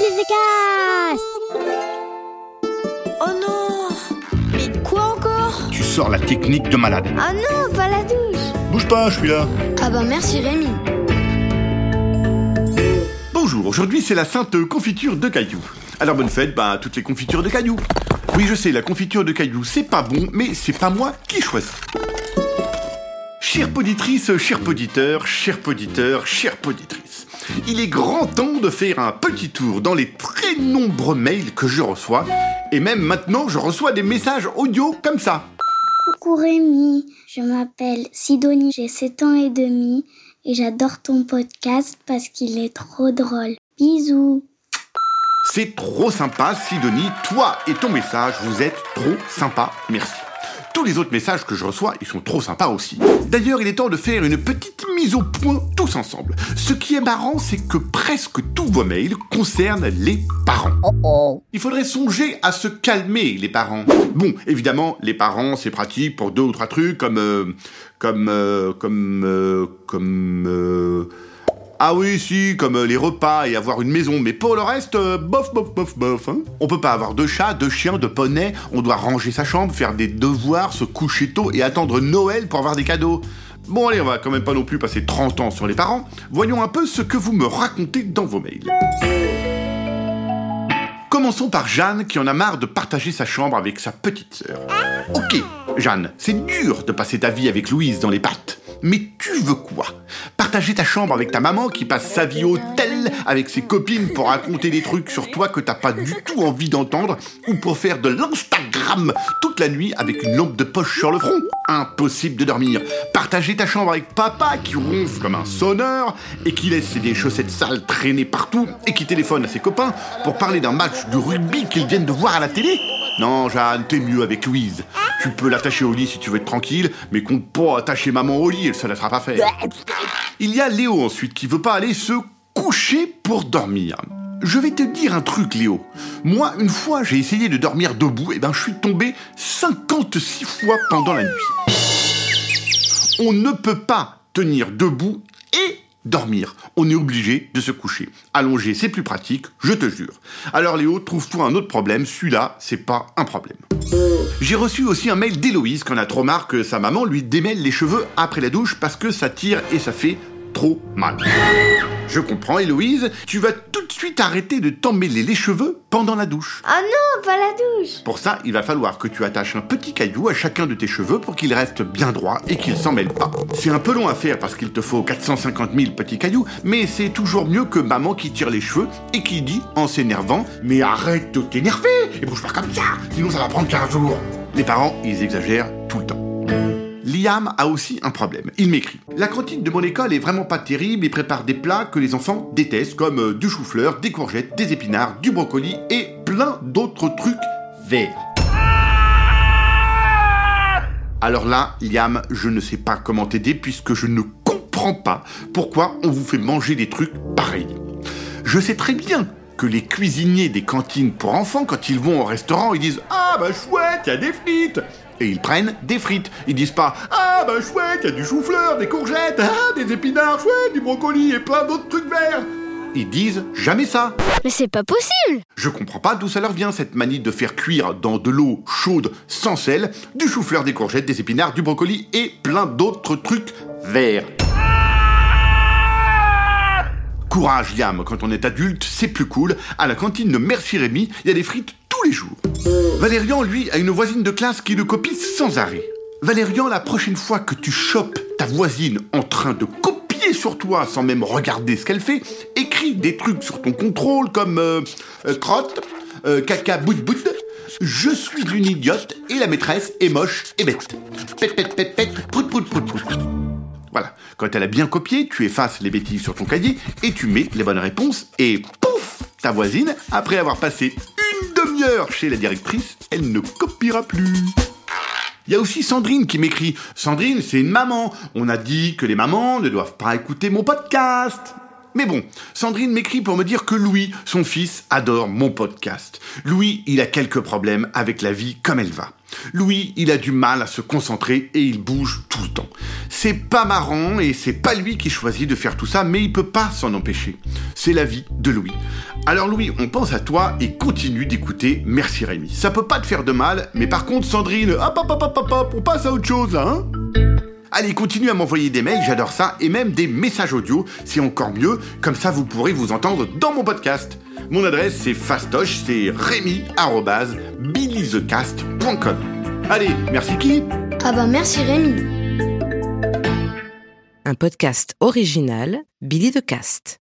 les Oh non Mais quoi encore? Tu sors la technique de malade. Ah non, pas la douche Bouge pas, je suis là. Ah bah merci Rémi Bonjour, aujourd'hui c'est la sainte confiture de cailloux. Alors bonne fête, bah toutes les confitures de cailloux. Oui, je sais, la confiture de cailloux, c'est pas bon, mais c'est pas moi qui choisis. Chère poditrice, cher poditeur, cher poditeur, chère poditrice. Il est grand temps de faire un petit tour dans les très nombreux mails que je reçois. Et même maintenant, je reçois des messages audio comme ça. Coucou Rémi, je m'appelle Sidonie, j'ai 7 ans et demi et j'adore ton podcast parce qu'il est trop drôle. Bisous C'est trop sympa, Sidonie. Toi et ton message, vous êtes trop sympa. Merci. Tous les autres messages que je reçois, ils sont trop sympas aussi. D'ailleurs, il est temps de faire une petite mise au point tous ensemble. Ce qui est marrant, c'est que presque tous vos mails concernent les parents. Il faudrait songer à se calmer, les parents. Bon, évidemment, les parents, c'est pratique pour deux ou trois trucs comme... euh, comme... euh, comme... euh, comme... ah oui, si, comme euh, les repas et avoir une maison, mais pour le reste, euh, bof, bof, bof, bof. Hein. On peut pas avoir deux chats, deux chiens, deux poneys, on doit ranger sa chambre, faire des devoirs, se coucher tôt et attendre Noël pour avoir des cadeaux. Bon allez, on va quand même pas non plus passer 30 ans sur les parents. Voyons un peu ce que vous me racontez dans vos mails. Commençons par Jeanne qui en a marre de partager sa chambre avec sa petite sœur. Ok, Jeanne, c'est dur de passer ta vie avec Louise dans les pattes. Mais tu veux quoi? Partager ta chambre avec ta maman qui passe sa vie au tel avec ses copines pour raconter des trucs sur toi que t'as pas du tout envie d'entendre ou pour faire de l'Instagram toute la nuit avec une lampe de poche sur le front? Impossible de dormir. Partager ta chambre avec papa qui ronfle comme un sonneur et qui laisse ses chaussettes sales traîner partout et qui téléphone à ses copains pour parler d'un match de rugby qu'ils viennent de voir à la télé? Non, Jeanne, t'es mieux avec Louise. Tu peux l'attacher au lit si tu veux être tranquille, mais compte pas attacher maman au lit, elle se laissera pas faire. Il y a Léo ensuite qui veut pas aller se coucher pour dormir. Je vais te dire un truc, Léo. Moi, une fois, j'ai essayé de dormir debout, et ben je suis tombé 56 fois pendant la nuit. On ne peut pas tenir debout et dormir. On est obligé de se coucher. Allonger, c'est plus pratique, je te jure. Alors Léo, trouve-toi un autre problème, celui-là, c'est pas un problème. J'ai reçu aussi un mail d'Héloïse qu'on a trop marre que sa maman lui démêle les cheveux après la douche parce que ça tire et ça fait trop mal. Je comprends Héloïse, tu vas tout de suite arrêter de t'emmêler les cheveux pendant la douche. Ah non, pas la douche Pour ça, il va falloir que tu attaches un petit caillou à chacun de tes cheveux pour qu'ils restent bien droits et qu'ils s'en mêlent pas. C'est un peu long à faire parce qu'il te faut 450 000 petits cailloux, mais c'est toujours mieux que maman qui tire les cheveux et qui dit en s'énervant Mais arrête de t'énerver et bouge pas comme ça, sinon ça va prendre 15 jours. Les parents, ils exagèrent tout le temps. Liam a aussi un problème. Il m'écrit La cantine de mon école est vraiment pas terrible et prépare des plats que les enfants détestent, comme euh, du chou-fleur, des courgettes, des épinards, du brocoli et plein d'autres trucs verts. Alors là, Liam, je ne sais pas comment t'aider puisque je ne comprends pas pourquoi on vous fait manger des trucs pareils. Je sais très bien que les cuisiniers des cantines pour enfants, quand ils vont au restaurant, ils disent Ah bah chouette, il y a des frites Et ils prennent des frites. Ils disent pas Ah bah chouette, il y a du chou-fleur, des courgettes, ah, des épinards, chouette, du brocoli et plein d'autres trucs verts Ils disent jamais ça Mais c'est pas possible je comprends pas d'où ça leur vient cette manie de faire cuire dans de l'eau chaude sans sel du chou-fleur, des courgettes, des épinards, du brocoli et plein d'autres trucs verts. Courage Liam, quand on est adulte, c'est plus cool. À la cantine de Merci Rémi, il y a des frites tous les jours. Valérian, lui, a une voisine de classe qui le copie sans arrêt. Valérian, la prochaine fois que tu chopes ta voisine en train de copier sur toi sans même regarder ce qu'elle fait, écris des trucs sur ton contrôle comme euh, euh, crotte, euh, caca bout bout, je suis une idiote et la maîtresse est moche et bête. Quand elle a bien copié, tu effaces les bêtises sur ton cahier et tu mets les bonnes réponses et pouf Ta voisine, après avoir passé une demi-heure chez la directrice, elle ne copiera plus. Il y a aussi Sandrine qui m'écrit. Sandrine, c'est une maman. On a dit que les mamans ne doivent pas écouter mon podcast. Mais bon, Sandrine m'écrit pour me dire que Louis, son fils, adore mon podcast. Louis, il a quelques problèmes avec la vie comme elle va. Louis, il a du mal à se concentrer et il bouge tout le temps. C'est pas marrant et c'est pas lui qui choisit de faire tout ça, mais il peut pas s'en empêcher. C'est la vie de Louis. Alors Louis, on pense à toi et continue d'écouter Merci Rémi. Ça peut pas te faire de mal, mais par contre Sandrine, hop hop hop hop hop, on passe à autre chose hein? Allez, continue à m'envoyer des mails, j'adore ça, et même des messages audio, c'est encore mieux, comme ça vous pourrez vous entendre dans mon podcast. Mon adresse c'est fastoche, c'est rémi.billythecast.com. Allez, merci qui? Ah bah merci Rémi. Un podcast original, Billy the Cast.